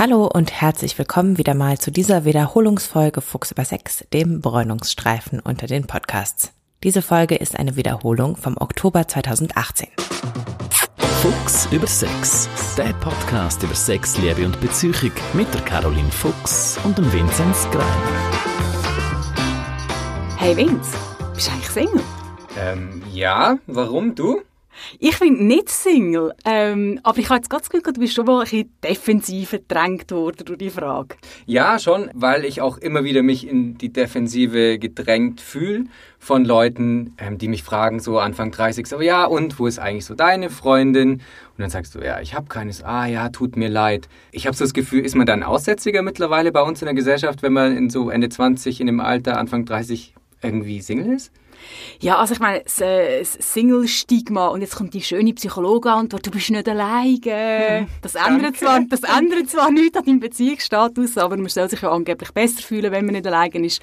Hallo und herzlich willkommen wieder mal zu dieser Wiederholungsfolge Fuchs über Sex, dem Bräunungsstreifen unter den Podcasts. Diese Folge ist eine Wiederholung vom Oktober 2018. Fuchs über Sex, der Podcast über Sex, Liebe und Beziehung mit der Caroline Fuchs und dem Vinzenz Grein. Hey Vince, bist du eigentlich Single? Ähm, ja, warum du? Ich bin nicht Single, ähm, aber ich habe jetzt ganz Gefühl, du bist schon mal ein bisschen defensiv gedrängt worden durch die Frage. Ja, schon, weil ich auch immer wieder mich in die Defensive gedrängt fühle von Leuten, ähm, die mich fragen, so Anfang 30, so, ja, und wo ist eigentlich so deine Freundin? Und dann sagst du, ja, ich habe keines. Ah, ja, tut mir leid. Ich habe so das Gefühl, ist man dann Aussätziger mittlerweile bei uns in der Gesellschaft, wenn man in so Ende 20, in dem Alter, Anfang 30 irgendwie Single ist? Ja, also ich meine, das, äh, das Single-Stigma und jetzt kommt die schöne Psychologenantwort, du bist nicht alleine. Hm, das, ändert zwar, das ändert zwar nichts an deinem Beziehungsstatus, aber man soll sich ja angeblich besser fühlen, wenn man nicht alleine ist.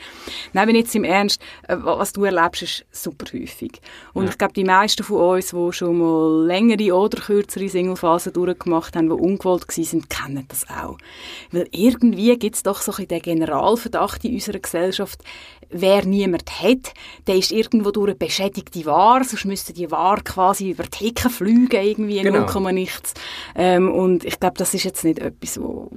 Nein, wenn jetzt im Ernst, äh, was du erlebst, ist super häufig. Und ja. ich glaube, die meisten von uns, die schon mal längere oder kürzere Single-Phasen durchgemacht haben, die ungewollt waren, kennen das auch. Weil irgendwie gibt es doch so ein den Generalverdacht in unserer Gesellschaft, wer niemand hat, der ist irgendwo durch eine beschädigte Ware, sonst müsste die Ware quasi über die Hecke fliegen, irgendwie in genau. 0, nichts. Ähm, und ich glaube, das ist jetzt nicht etwas, wo,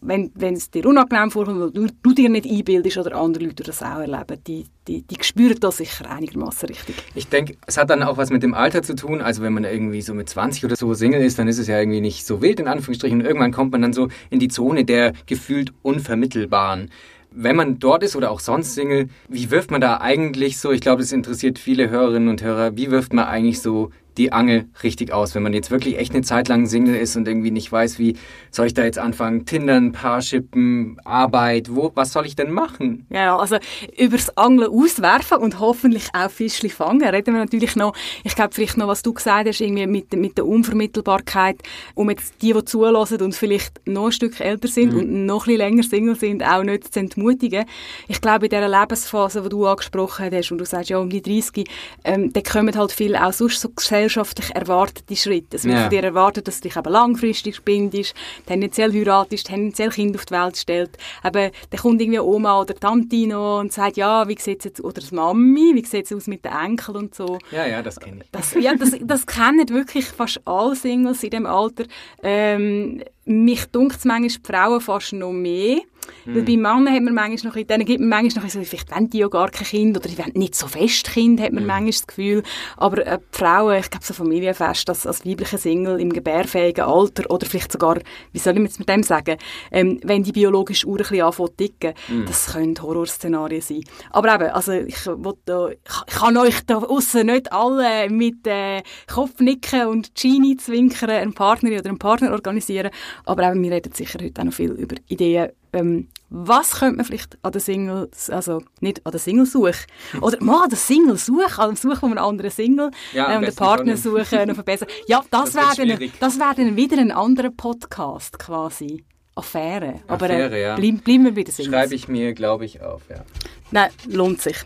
wenn, wenn es dir unangenehm vorkommt, weil du, du dir nicht einbildest oder andere Leute das auch erleben, die, die, die spüren das sicher einigermaßen richtig. Ich denke, es hat dann auch was mit dem Alter zu tun. Also wenn man irgendwie so mit 20 oder so Single ist, dann ist es ja irgendwie nicht so wild in Anführungsstrichen. Und irgendwann kommt man dann so in die Zone der gefühlt unvermittelbaren wenn man dort ist oder auch sonst Single, wie wirft man da eigentlich so, ich glaube, das interessiert viele Hörerinnen und Hörer, wie wirft man eigentlich so die Angel richtig aus. Wenn man jetzt wirklich echt eine Zeit lang Single ist und irgendwie nicht weiß, wie soll ich da jetzt anfangen, Tindern, Paarschippen, Arbeit, wo, was soll ich denn machen? Ja, also übers Angeln auswerfen und hoffentlich auch Fischli fangen, reden wir natürlich noch, ich glaube vielleicht noch, was du gesagt hast, irgendwie mit, mit der Unvermittelbarkeit, um jetzt die, die zulassen und vielleicht noch ein Stück älter sind mhm. und noch ein bisschen länger Single sind, auch nicht zu entmutigen. Ich glaube, in dieser Lebensphase, die du angesprochen hast, und du sagst, ja, um die 30, ähm, da kommen halt viele auch sonst so gesellschaftlich erwartete Schritte. Es wird ja. von dir erwartet, dass du dich eben langfristig bindest, tendenziell heiratest, tendenziell Kind auf die Welt stellst. Eben, dann kommt irgendwie Oma oder Tante noch und sagt, ja, wie sieht es jetzt, oder das Mami, wie sieht es aus mit den Enkeln und so. Ja, ja, das kenne ich. Das, ja, das, das kennen wirklich fast alle Singles in dem Alter. Ähm, mich dunkt es manchmal die Frauen fast noch mehr. Mhm. Weil bei Männern hat man manchmal noch, denen gibt man manchmal noch so, vielleicht wollen die ja gar kein Kind oder die wollen nicht so fest Kind, hat man mhm. manchmal das Gefühl. Aber äh, Frauen, ich glaube so Familienfest, als, als weibliche Single im gebärfähigen Alter oder vielleicht sogar, wie soll ich jetzt mit dem sagen, ähm, wenn die biologische Uhr ein bisschen anfängt ticken, mhm. das können Horrorszenarien sein. Aber eben, also ich, da, ich kann euch da aussen nicht alle mit äh, Kopfnicken und Genie zwinkern eine Partnerin oder einen Partner organisieren, aber eben, wir reden sicher heute auch noch viel über Ideen, ähm, was könnte man vielleicht an der Single, also nicht an der Single-Suche, oder mal an der Single-Suche, an der Suche von einem anderen Single ja, äh, und den Partner suchen noch verbessern. Ja, das, das wäre dann, das wär dann wieder ein anderer Podcast quasi. Affäre. Aber Affäre, äh, ja. bleib, bleiben wir bei der Single. Schreibe ich mir, glaube ich, auf, ja. Nein, lohnt sich.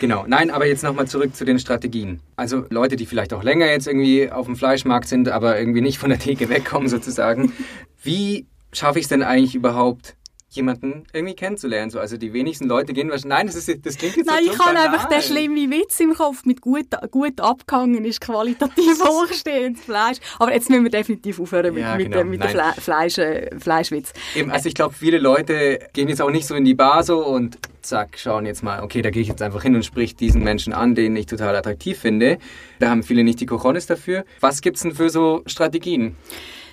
Genau. Nein, aber jetzt nochmal zurück zu den Strategien. Also Leute, die vielleicht auch länger jetzt irgendwie auf dem Fleischmarkt sind, aber irgendwie nicht von der Theke wegkommen sozusagen. Wie schaffe ich es denn eigentlich überhaupt, jemanden irgendwie kennenzulernen. So, also die wenigsten Leute gehen wahrscheinlich, nein, das, ist, das klingt jetzt Nein, so ich habe einfach den schlimmen Witz im Kopf mit gut, gut abgehangen ist qualitativ hochstehendes Fleisch. Aber jetzt müssen wir definitiv aufhören mit, ja, mit, genau. mit dem Fle Fleisch, äh, Fleischwitz. Eben, also ich glaube, viele Leute gehen jetzt auch nicht so in die Bar so und zack, schauen jetzt mal, okay, da gehe ich jetzt einfach hin und sprich diesen Menschen an, den ich total attraktiv finde. Da haben viele nicht die Cojones dafür. Was gibt's denn für so Strategien?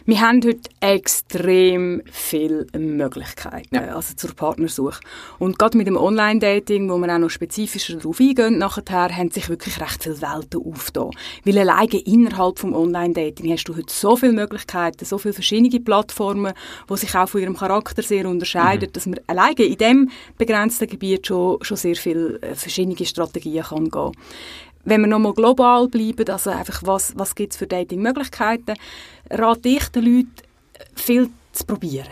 Wir haben heute extrem viele Möglichkeiten, ja. also zur Partnersuche. Und gerade mit dem Online-Dating, wo wir auch noch spezifischer darauf eingehen, nachher haben sich wirklich recht viele Welten aufgetan. Weil alleine innerhalb vom Online-Dating hast du heute so viele Möglichkeiten, so viele verschiedene Plattformen, die sich auch von ihrem Charakter sehr unterscheiden, mhm. dass man alleine in diesem begrenzten Gebiet schon, schon sehr viele äh, verschiedene Strategien kann gehen wenn wir nochmal global bleiben, also einfach, was, was gibt es für Dating-Möglichkeiten, rate ich den Leuten, viel zu probieren.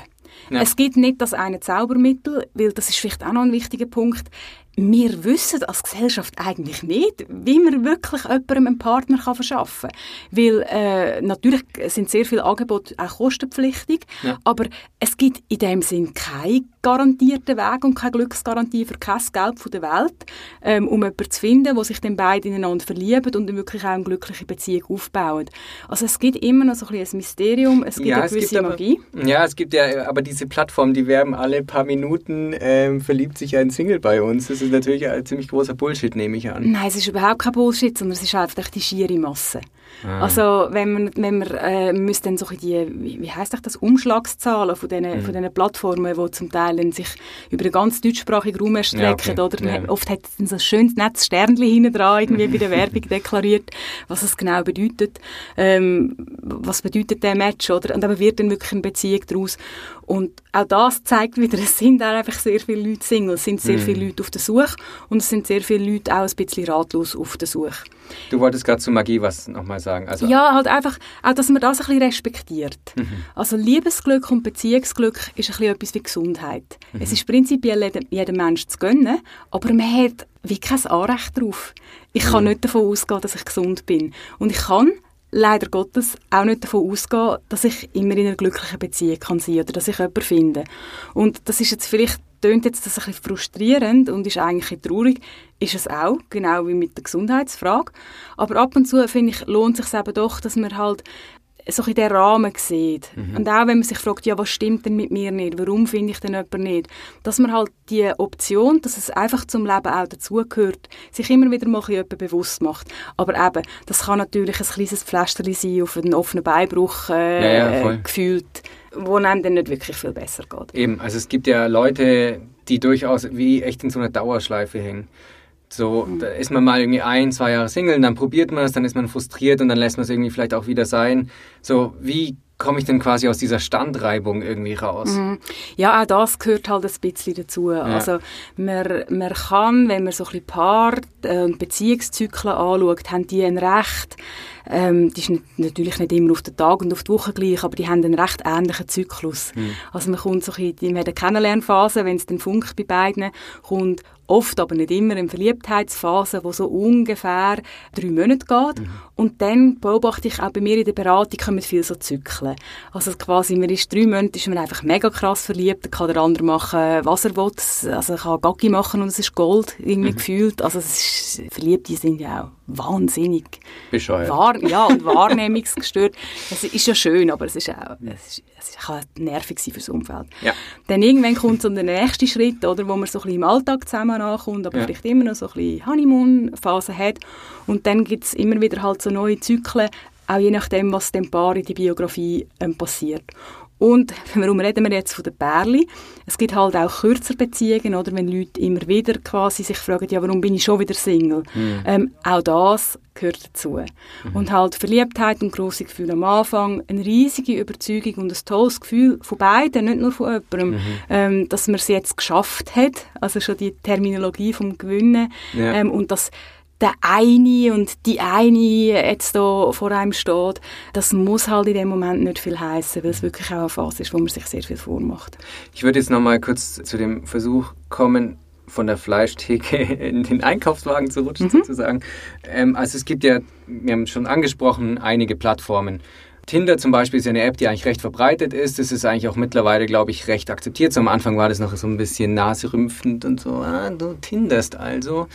Ja. Es gibt nicht das eine Zaubermittel, weil das ist vielleicht auch noch ein wichtiger Punkt. Wir wissen als Gesellschaft eigentlich nicht, wie man wirklich jemandem einen Partner kann verschaffen kann. Weil äh, natürlich sind sehr viele Angebote auch kostenpflichtig, ja. aber es gibt in dem Sinn keinen garantierten Weg und keine Glücksgarantie für kein Geld von der Welt, ähm, um jemanden zu finden, wo sich dann beide ineinander verlieben und dann wirklich auch eine glückliche Beziehung aufbauen. Also es gibt immer noch so ein, ein Mysterium, es gibt ja, eine gewisse aber, Magie. Ja, es gibt ja, aber diese Plattformen, die werben alle paar Minuten, ähm, verliebt sich ein Single bei uns. Das natürlich ein ziemlich großer Bullshit, nehme ich an. Nein, es ist überhaupt kein Bullshit, sondern es ist einfach die schiere Masse. Ah. Also wenn man, wenn man äh, müsste dann so die, wie, wie heisst das, Umschlagszahlen von diesen, mhm. von diesen Plattformen, die zum Teil sich über den ganz deutschsprachigen Raum erstrecken, ja, okay. oder ja. oft hat es so ein schönes nettes Sternchen hinten dran irgendwie bei der Werbung deklariert, was es genau bedeutet, ähm, was bedeutet der Match, oder? Und dann wird dann wirklich eine Beziehung daraus. Und auch das zeigt wieder, es sind auch einfach sehr viele Leute Single, es sind sehr mm. viele Leute auf der Suche und es sind sehr viele Leute auch ein bisschen ratlos auf der Suche. Du wolltest gerade zu Magie was nochmal sagen. Also ja, halt einfach, auch, dass man das ein bisschen respektiert. Mhm. Also Liebesglück und Beziehungsglück ist ein bisschen etwas wie Gesundheit. Mhm. Es ist prinzipiell jedem, jedem Mensch zu gönnen, aber man hat wie kein Anrecht darauf. Ich kann mhm. nicht davon ausgehen, dass ich gesund bin. Und ich kann leider Gottes auch nicht davon ausgehen, dass ich immer in einer glücklichen Beziehung kann sein oder dass ich jemanden finde. Und das ist jetzt vielleicht tönt jetzt das ein bisschen frustrierend und ist eigentlich traurig, ist es auch, genau wie mit der Gesundheitsfrage. Aber ab und zu, finde ich, lohnt es sich eben doch, dass man halt so in den Rahmen sieht. Mhm. Und auch wenn man sich fragt, ja, was stimmt denn mit mir nicht? Warum finde ich denn jemanden nicht? Dass man halt die Option, dass es einfach zum Leben auch dazugehört, sich immer wieder mal ein bewusst macht. Aber eben, das kann natürlich ein kleines Pflasterli sein auf einen offenen Beinbruch äh, ja, ja, gefühlt, wo einem dann nicht wirklich viel besser geht. Eben, also es gibt ja Leute, die durchaus wie echt in so einer Dauerschleife hängen. So, da ist man mal irgendwie ein, zwei Jahre Single, dann probiert man es, dann ist man frustriert und dann lässt man es irgendwie vielleicht auch wieder sein. So, wie komme ich denn quasi aus dieser Standreibung irgendwie raus? Mhm. Ja, auch das gehört halt ein bisschen dazu. Ja. Also man, man kann, wenn man so ein bisschen Paar- und Beziehungszyklen anschaut, haben die ein Recht, ähm, die ist nicht, natürlich nicht immer auf den Tag und auf die Woche gleich, aber die haben einen recht ähnlichen Zyklus. Mhm. Also man kommt so ein bisschen, man hat eine Kennenlernphase, wenn es dann funkt bei beiden, kommt oft, aber nicht immer, eine Verliebtheitsphase, die so ungefähr drei Monate geht. Mhm. Und dann beobachte ich auch bei mir in der Beratung kommen viel so Zyklen. Also quasi, man ist drei Monate, ist man einfach mega krass verliebt, dann kann der andere machen, was er will. Also kann Gaggi machen und es ist Gold, irgendwie mhm. gefühlt. Also es ist, Verliebte sind ja auch wahnsinnig. Bescheuert. Wahr, ja, und wahrnehmungsgestört. es ist ja schön, aber es ist auch, es, ist, es kann nervig sein fürs Umfeld. Ja. Dann irgendwann kommt so der nächste Schritt, oder, wo man so ein bisschen im Alltag zusammen ankommt, aber ja. vielleicht immer noch so ein bisschen Honeymoon-Phase hat. Und dann gibt es immer wieder halt so neue Zyklen, auch je nachdem, was dem Paar in die Biografie ähm, passiert. Und warum reden wir jetzt von den Pärli? Es gibt halt auch kürzer Beziehungen, oder wenn Leute immer wieder quasi sich fragen, ja, warum bin ich schon wieder Single? Mhm. Ähm, auch das gehört dazu. Mhm. Und halt Verliebtheit und grosse Gefühle am Anfang, eine riesige Überzeugung und ein tolles Gefühl von beiden, nicht nur von jemandem, mhm. ähm, dass man es jetzt geschafft hat, also schon die Terminologie vom Gewinnen ja. ähm, und das der eine und die eine jetzt da vor einem steht, das muss halt in dem Moment nicht viel heißen, weil es wirklich auch eine Phase ist, wo man sich sehr viel vormacht. Ich würde jetzt noch mal kurz zu dem Versuch kommen, von der Fleischtheke in den Einkaufswagen zu rutschen, mhm. sozusagen. Ähm, also es gibt ja, wir haben schon angesprochen, einige Plattformen. Tinder zum Beispiel ist ja eine App, die eigentlich recht verbreitet ist. Das ist eigentlich auch mittlerweile, glaube ich, recht akzeptiert. So am Anfang war das noch so ein bisschen naserümpfend und so, ah, du tinderst also.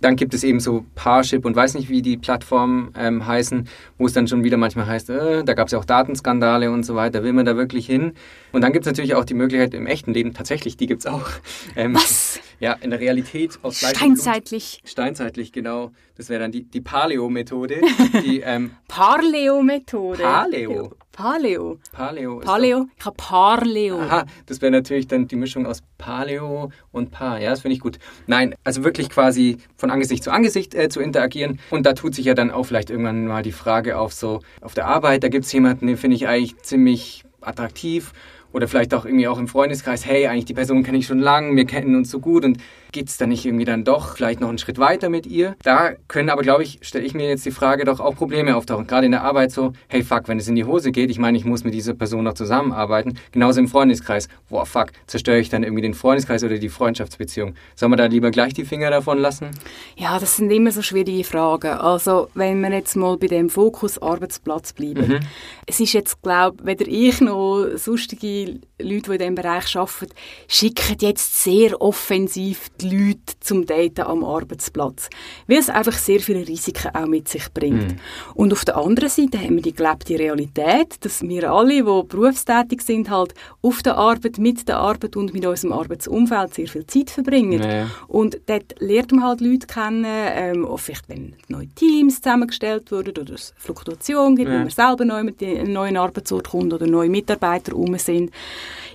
Dann gibt es eben so Parship und weiß nicht, wie die Plattformen ähm, heißen, wo es dann schon wieder manchmal heißt, äh, da gab es ja auch Datenskandale und so weiter, will man da wirklich hin? Und dann gibt es natürlich auch die Möglichkeit im echten Leben, tatsächlich, die gibt es auch. Ähm, Was? Ja, in der Realität aus Steinzeitlich. Steinzeitlich, genau. Das wäre dann die, die Paleo-Methode. ähm, Paleo-Methode? Paleo. Paleo. Paleo. Paleo. Ich habe Parleo. Aha, das wäre natürlich dann die Mischung aus Paleo und Paar. Ja, das finde ich gut. Nein, also wirklich quasi von Angesicht zu Angesicht äh, zu interagieren. Und da tut sich ja dann auch vielleicht irgendwann mal die Frage auf so, auf der Arbeit, da gibt es jemanden, den finde ich eigentlich ziemlich attraktiv oder vielleicht auch irgendwie auch im Freundeskreis, hey, eigentlich die Person kenne ich schon lange, wir kennen uns so gut und geht es dann nicht irgendwie dann doch vielleicht noch einen Schritt weiter mit ihr? Da können aber, glaube ich, stelle ich mir jetzt die Frage, doch auch Probleme auftauchen. Gerade in der Arbeit so, hey, fuck, wenn es in die Hose geht, ich meine, ich muss mit dieser Person noch zusammenarbeiten. Genauso im Freundeskreis. Boah, fuck, zerstöre ich dann irgendwie den Freundeskreis oder die Freundschaftsbeziehung. Soll man da lieber gleich die Finger davon lassen? Ja, das sind immer so schwierige Fragen. Also, wenn wir jetzt mal bei dem Fokus Arbeitsplatz bleiben. Mhm. Es ist jetzt, glaube ich, weder ich noch sonstige Leute, die in diesem Bereich arbeiten, schicken jetzt sehr offensiv die Leute zum Daten am Arbeitsplatz. Weil es einfach sehr viele Risiken auch mit sich bringt. Mhm. Und auf der anderen Seite haben wir die gelebte Realität, dass wir alle, die berufstätig sind, halt auf der Arbeit, mit der Arbeit und mit unserem Arbeitsumfeld sehr viel Zeit verbringen. Ja. Und dort lernt man halt Leute kennen, ähm, vielleicht wenn neue Teams zusammengestellt wurden oder es Fluktuation gibt, ja. wenn man selber neu mit einem neuen Arbeitsort kommt oder neue Mitarbeiter rum sind.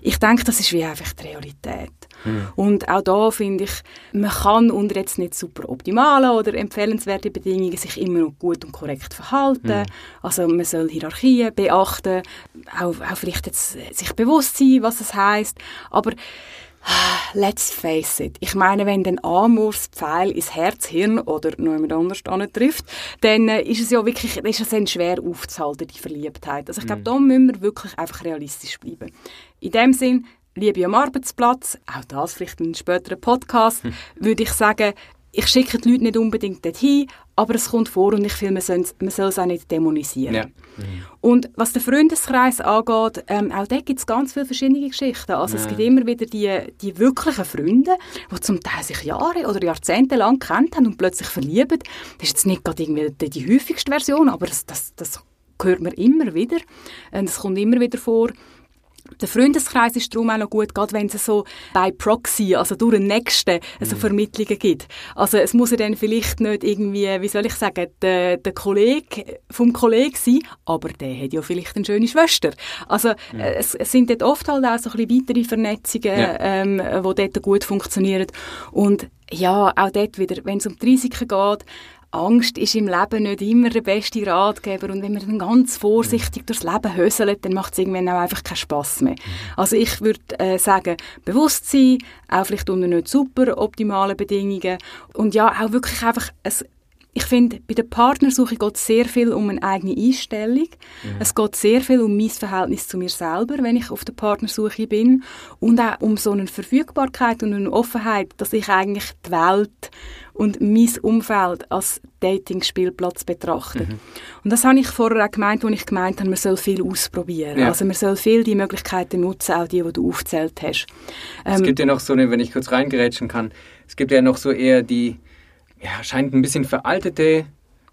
Ich denke, das ist wie einfach die Realität. Mhm. Und auch da finde ich, man kann unter jetzt nicht super optimalen oder empfehlenswerten Bedingungen sich immer noch gut und korrekt verhalten. Mhm. Also man soll Hierarchien beachten, auch, auch vielleicht jetzt sich bewusst sein, was es heißt. Aber Let's face it. Ich meine, wenn den Amors Pfeil ins Herz, Hirn oder noch jemand anders trifft, dann äh, ist es ja wirklich ist es dann schwer aufzuhalten, die Verliebtheit. Also ich glaube, mhm. da müssen wir wirklich einfach realistisch bleiben. In dem Sinn, Liebe am Arbeitsplatz, auch das vielleicht in einem späteren Podcast, hm. würde ich sagen, ich schicke die Leute nicht unbedingt dorthin, aber es kommt vor und ich finde, man soll, man soll es auch nicht dämonisieren. Ja. Mhm. Und was den Freundeskreis angeht, ähm, auch dort gibt es ganz viele verschiedene Geschichten. Also ja. es gibt immer wieder die, die wirklichen Freunde, die zum Teil sich Jahre oder Jahrzehnte lang kennt haben und plötzlich verlieben. Das ist jetzt nicht gerade irgendwie die, häufigste Version, aber das, das, das hört man immer wieder. Es kommt immer wieder vor. Der Freundeskreis ist darum auch noch gut, gerade wenn es so bei Proxy, also durch den Nächsten, so mhm. Vermittlungen gibt. Also es muss ja dann vielleicht nicht irgendwie, wie soll ich sagen, der, der Kollege vom Kollegen sein, aber der hat ja vielleicht eine schöne Schwester. Also mhm. es, es, sind dort oft halt auch so ein bisschen weitere Vernetzungen, ja. ähm, die dort gut funktionieren. Und ja, auch dort wieder, wenn es um die Risiken geht, Angst ist im Leben nicht immer der beste Ratgeber und wenn man dann ganz vorsichtig durchs Leben höselt, dann macht es irgendwann auch einfach keinen Spass mehr. Also ich würde äh, sagen, Bewusstsein, auch vielleicht unter nicht super optimalen Bedingungen und ja, auch wirklich einfach ein ich finde, bei der Partnersuche geht es sehr viel um eine eigene Einstellung. Mhm. Es geht sehr viel um mein Verhältnis zu mir selber, wenn ich auf der Partnersuche bin. Und auch um so eine Verfügbarkeit und eine Offenheit, dass ich eigentlich die Welt und mein Umfeld als Dating-Spielplatz betrachte. Mhm. Und das habe ich vorher auch gemeint, als ich gemeint habe, man soll viel ausprobieren. Ja. Also man soll viel die Möglichkeiten nutzen, auch die, die du aufgezählt hast. Ähm, es gibt ja noch so eine, wenn ich kurz reingerätschen kann, es gibt ja noch so eher die ja, scheint ein bisschen veraltete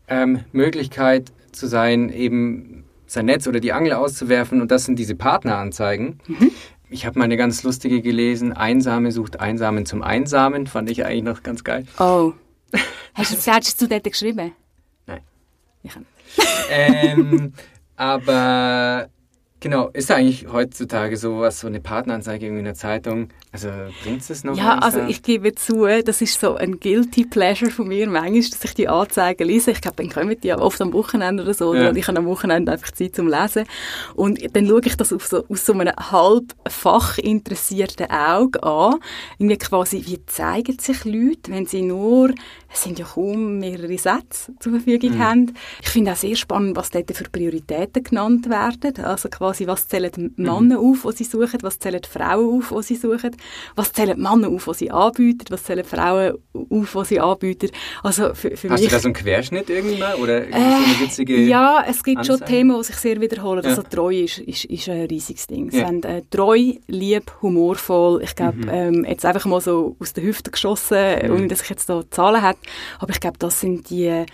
ähm, Möglichkeit zu sein, eben sein Netz oder die Angel auszuwerfen und das sind diese Partneranzeigen. Mhm. Ich habe mal eine ganz lustige gelesen, Einsame sucht Einsamen zum Einsamen, fand ich eigentlich noch ganz geil. Oh. Hast du, hast du dort geschrieben? Nein. Ich ähm, aber Genau, ist da eigentlich heutzutage sowas, so eine Partneranzeige in der Zeitung, also bringt es noch? Ja, also ich gebe zu, das ist so ein guilty pleasure von mir manchmal, dass ich die Anzeigen lese. Ich glaube, dann kommen die ja oft am Wochenende oder so, ja. und ich habe am Wochenende einfach Zeit zum Lesen. Und dann schaue ich das auf so, aus so einem halb fachinteressierten Auge an. Irgendwie quasi, wie zeigen sich Leute, wenn sie nur, es sind ja kaum mehrere Sätze zur Verfügung mhm. haben. Ich finde auch sehr spannend, was dort für Prioritäten genannt werden. Also quasi quasi, was zählen Männer mhm. auf, die sie suchen, was zählen Frauen auf, die sie suchen, was zählen Männer auf, die sie anbieten, was zählen Frauen auf, die sie anbieten. Also für, für Hast mich, du da so einen Querschnitt irgendwann oder äh, so eine witzige Ja, es gibt Anzeige? schon Themen, die sich sehr wiederholen. Ja. Also Treue ist, ist, ist ein riesiges Ding. Ja. Sind, äh, treu, lieb, humorvoll. Ich glaube, mhm. ähm, jetzt einfach mal so aus der Hüfte geschossen, mhm. ohne dass ich jetzt da Zahlen habe. Aber ich glaube, das sind die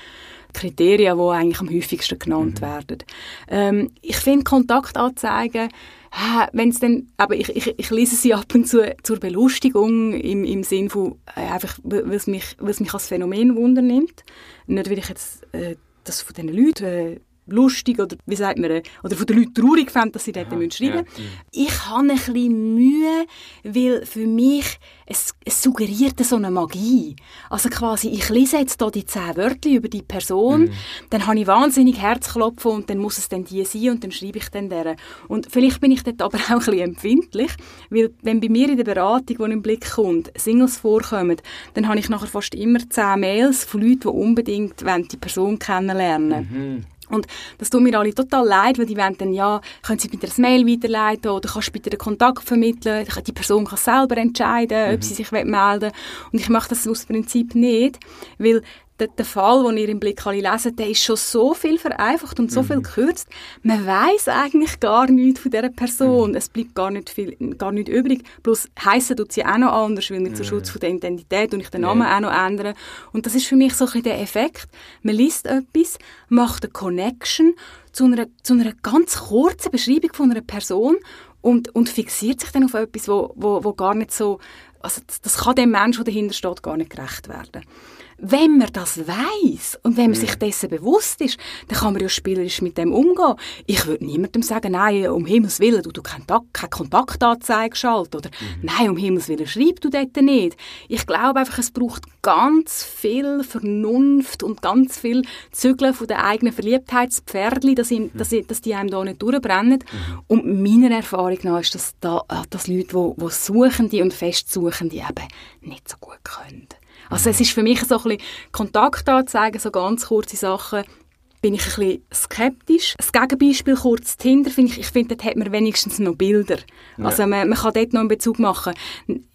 Kriterien, die eigentlich am häufigsten genannt mhm. werden. Ähm, ich finde Kontaktanzeigen, wenn es dann, aber ich, ich, ich lese sie ab und zu zur Belustigung im, im Sinn von äh, einfach, weil es mich, mich als Phänomen wundernimmt. Nicht, weil ich jetzt äh, das von diesen Leuten äh, lustig oder wie sagt man, oder von den Leuten traurig fände, dass sie dort Aha, schreiben müssen. Ja. Ich habe ein bisschen Mühe, weil für mich es, es suggeriert so eine Magie. Also quasi, ich lese jetzt hier die zehn Wörter über die Person, mhm. dann habe ich wahnsinnig Herzklopfen und dann muss es dann die sein und dann schreibe ich dann deren. Und vielleicht bin ich dort aber auch ein bisschen empfindlich, weil wenn bei mir in der Beratung, die im Blick kommt, Singles vorkommen, dann habe ich nachher fast immer zehn Mails von Leuten, die unbedingt die Person kennenlernen. Mhm. Und das tut mir alle total leid, weil die wollen dann, ja, können sie bitte das Mail weiterleiten oder kannst du bitte den Kontakt vermitteln. Die Person kann selber entscheiden, mhm. ob sie sich melden will. Und ich mache das aus Prinzip nicht, weil der, der Fall, den ihr im Blick alle lesen, der ist schon so viel vereinfacht und so mhm. viel gekürzt. Man weiß eigentlich gar nichts von dieser Person. Mhm. Es bleibt gar nicht viel, gar nicht übrig. Bloß heissen tut sie auch noch anders, weil ich zum Schutz von der Identität und ich den Namen auch noch ändern. Und das ist für mich so ein bisschen der Effekt. Man liest etwas, macht eine Connection zu einer, zu einer ganz kurzen Beschreibung von einer Person und, und fixiert sich dann auf etwas, wo, wo, wo gar nicht so, also das, das kann dem Menschen, der dahinter steht, gar nicht gerecht werden. Wenn man das weiß und wenn man sich dessen bewusst ist, dann kann man ja spielerisch mit dem umgehen. Ich würde niemandem sagen, nein, um Himmels Willen, du, du keinen keine Kontaktanzeige schalten oder mhm. nein, um Himmels Willen, schreib du dort nicht. Ich glaube einfach, es braucht ganz viel Vernunft und ganz viel Zügeln von den eigenen Verliebtheitspferdli, dass, ihm, mhm. dass, dass die einem da nicht durchbrennen. Mhm. Und meiner Erfahrung nach ist das, da, äh, dass Leute, die, die Suchende und Festsuchende eben nicht so gut können. Also es ist für mich so ein bisschen Kontaktanzeigen, so ganz kurze Sachen, bin ich ein bisschen skeptisch. Das Gegenbeispiel kurz Tinder, finde ich, ich finde, dort hat man wenigstens noch Bilder. Ja. Also man, man kann dort noch einen Bezug machen.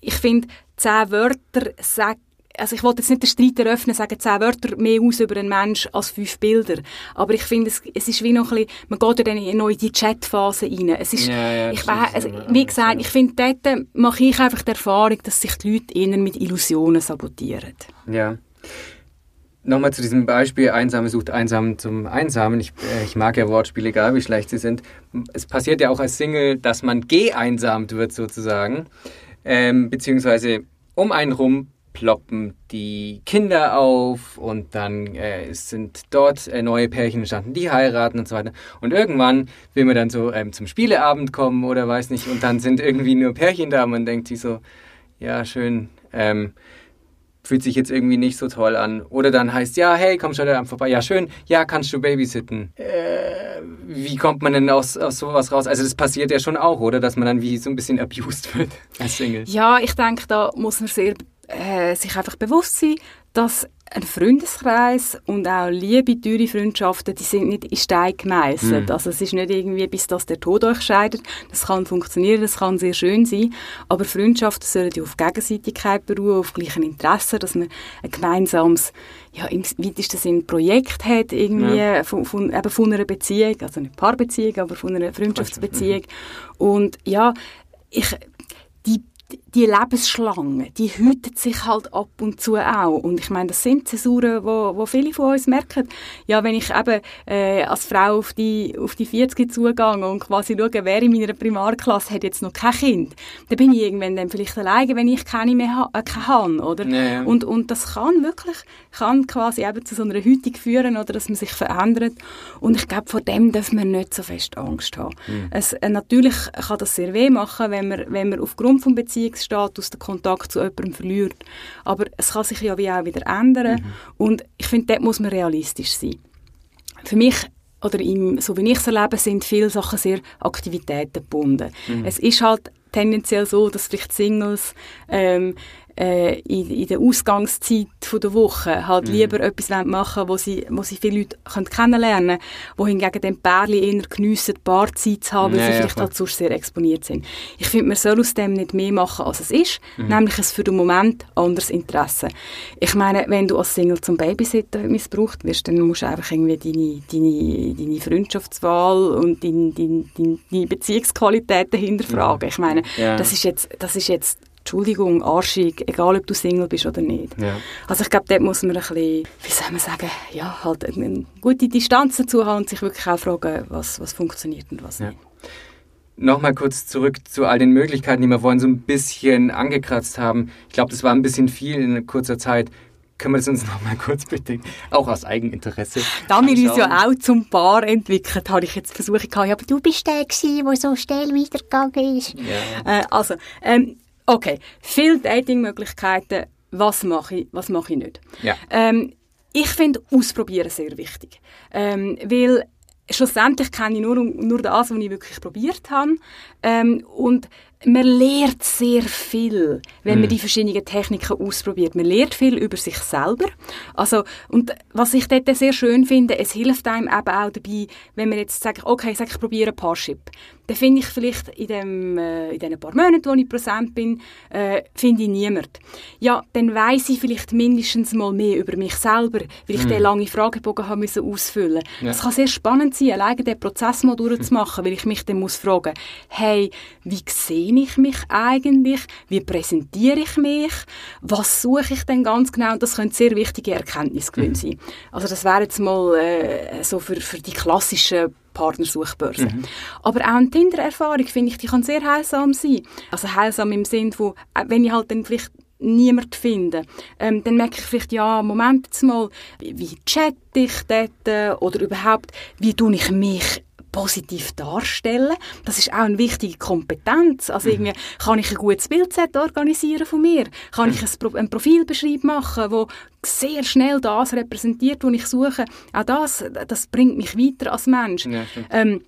Ich finde, zehn Wörter sagen also ich wollte jetzt nicht den Streit eröffnen, sagen zehn Wörter mehr aus über einen Menschen als fünf Bilder. Aber ich finde, es, es ist wie noch ein bisschen, man geht ja dann in die Chatphase rein. Es ist, ja, ja, ich weiß, also, wie gesagt, ich finde, dort mache ich einfach die Erfahrung, dass sich die Leute eher mit Illusionen sabotieren. Ja. Nochmal zu diesem Beispiel, Einsame sucht Einsam zum Einsamen. Ich, äh, ich mag ja Wortspiele, egal wie schlecht sie sind. Es passiert ja auch als Single, dass man geeinsamt wird sozusagen. Ähm, beziehungsweise um einen rum ploppen die Kinder auf und dann äh, sind dort äh, neue Pärchen entstanden, die heiraten und so weiter. Und irgendwann will man dann so ähm, zum Spieleabend kommen oder weiß nicht und dann sind irgendwie nur Pärchen da man denkt sich so, ja schön, ähm, fühlt sich jetzt irgendwie nicht so toll an. Oder dann heißt, ja, hey, komm schon da vorbei, ja schön, ja, kannst du babysitten. Äh, wie kommt man denn aus, aus sowas raus? Also das passiert ja schon auch, oder? Dass man dann wie so ein bisschen abused wird als Single. Ja, ich denke, da muss man sehr äh, sich einfach bewusst sein, dass ein Freundeskreis und auch liebe, teure Freundschaften, die sind nicht in Stein gemeißelt. Mhm. Also es ist nicht irgendwie, bis das der Tod euch scheidet. Das kann funktionieren, das kann sehr schön sein. Aber Freundschaften sollen ja auf Gegenseitigkeit beruhen, auf gleichen Interessen, dass man ein gemeinsames, ja, im weitesten Sinne Projekt hat, irgendwie ja. von, von, eben von einer Beziehung, also nicht Paarbeziehung, aber von einer Freundschaftsbeziehung. Und ja, ich, die die Lebensschlange, die hütet sich halt ab und zu auch. Und ich meine, das sind Zäsuren, wo, wo viele von uns merken. Ja, wenn ich eben äh, als Frau auf die, auf die 40 zugehe und quasi schaue, wer in meiner Primarklasse hat jetzt noch kein Kind, dann bin ich irgendwann dann vielleicht alleine, wenn ich keine mehr ha äh, keine habe, oder? Nee. Und, und das kann wirklich, kann quasi eben zu so einer Hütung führen, oder dass man sich verändert. Und ich glaube, vor dem darf man nicht so fest Angst haben. Mhm. Es, äh, natürlich kann das sehr weh machen, wenn man, wenn man aufgrund von Beziehungen Beziehungsstatus den Kontakt zu jemandem verliert. Aber es kann sich ja wie auch wieder ändern. Mhm. Und ich finde, dort muss man realistisch sein. Für mich oder im, so wie ich es erlebe, sind viele Sachen sehr Aktivitäten gebunden. Mhm. Es ist halt tendenziell so, dass vielleicht Singles ähm, äh, in, in der Ausgangszeit von der Woche halt mhm. lieber etwas machen wo sie, wo sie viele Leute können kennenlernen können, wohingegen den Pärchen eher geniessen, Paarzeit zu haben, weil ja, sie vielleicht ja, halt sonst sehr exponiert sind. Ich finde, man soll aus dem nicht mehr machen, als es ist, mhm. nämlich ein für den Moment anderes Interesse. Ich meine, wenn du als Single zum Babysitter missbraucht wirst, dann musst du einfach irgendwie deine, deine, deine Freundschaftswahl und deine, deine, deine Beziehungsqualitäten hinterfragen. Mhm. Ich meine, ja. das ist jetzt, das ist jetzt Entschuldigung, arschig, egal ob du Single bist oder nicht. Ja. Also ich glaube, dort muss man ein bisschen, wie soll man sagen, ja, halt eine gute Distanz dazu haben und sich wirklich auch fragen, was, was funktioniert und was ja. nicht. Nochmal kurz zurück zu all den Möglichkeiten, die wir vorhin so ein bisschen angekratzt haben. Ich glaube, das war ein bisschen viel in kurzer Zeit. können wir das uns noch mal kurz bitte, auch aus Eigeninteresse Da wir uns ja auch zum Paar entwickelt, habe ich jetzt versucht, ja, aber du bist der gewesen, der so schnell weitergegangen ist. Ja. Äh, also, ähm, okay, viele Datingmöglichkeiten, was mache ich, was mache ich nicht? Ja. Ähm, ich finde Ausprobieren sehr wichtig, ähm, weil schlussendlich kenne ich nur, nur das, was ich wirklich probiert habe ähm, und man lernt sehr viel, wenn man die verschiedenen Techniken ausprobiert. Man lernt viel über sich selber. Also, und was ich dort sehr schön finde, es hilft einem eben auch dabei, wenn man jetzt sagt, okay, ich sage, ich probiere Parship. Dann finde ich vielleicht in, dem, äh, in den paar Monaten, wo ich präsent bin, äh, finde ich niemand. Ja, dann weiss ich vielleicht mindestens mal mehr über mich selber, weil ich den langen Fragebogen haben müssen ausfüllen. Ja. Es kann sehr spannend sein, alleine den Prozess mal durchzumachen, weil ich mich dann muss fragen, hey, wie sehe ich mich eigentlich? Wie präsentiere ich mich? Was suche ich denn ganz genau? Und das können sehr wichtige Erkenntnisgewinne sein. Also das wäre jetzt mal äh, so für, für die klassischen Partnersuchbörsen. Aber auch eine Tinder-Erfahrung, finde ich, die kann sehr heilsam sein. Also heilsam im Sinn von, äh, wenn ich halt dann vielleicht niemand finde, ähm, dann merke ich vielleicht, ja, Moment jetzt mal, wie, wie chatte ich dort äh, oder überhaupt, wie tue ich mich positiv darstellen. Das ist auch eine wichtige Kompetenz. Also irgendwie kann ich ein gutes Bildset organisieren von mir, kann ich ein, Pro einen Profilbeschreib machen, wo sehr schnell das repräsentiert, was ich suche. Auch das, das bringt mich weiter als Mensch. Ja. Ähm,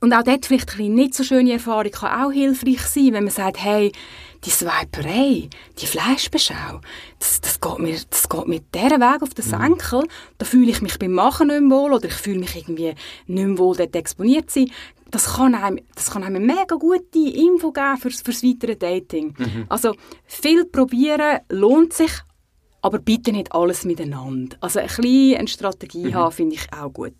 und auch dort vielleicht eine nicht so schöne Erfahrung kann auch hilfreich sein, wenn man sagt, hey, die Swiperei, die Fleischbeschau, das, das, geht mir, das geht mir dieser Weg auf den Senkel, da fühle ich mich beim Machen nicht mehr wohl oder ich fühle mich irgendwie nicht mehr wohl dort exponiert sein. Das kann einem, das kann einem eine mega gute Info geben fürs, fürs weitere Dating. Also viel probieren lohnt sich, aber bitte nicht alles miteinander. Also ein bisschen eine Strategie haben, finde ich auch gut.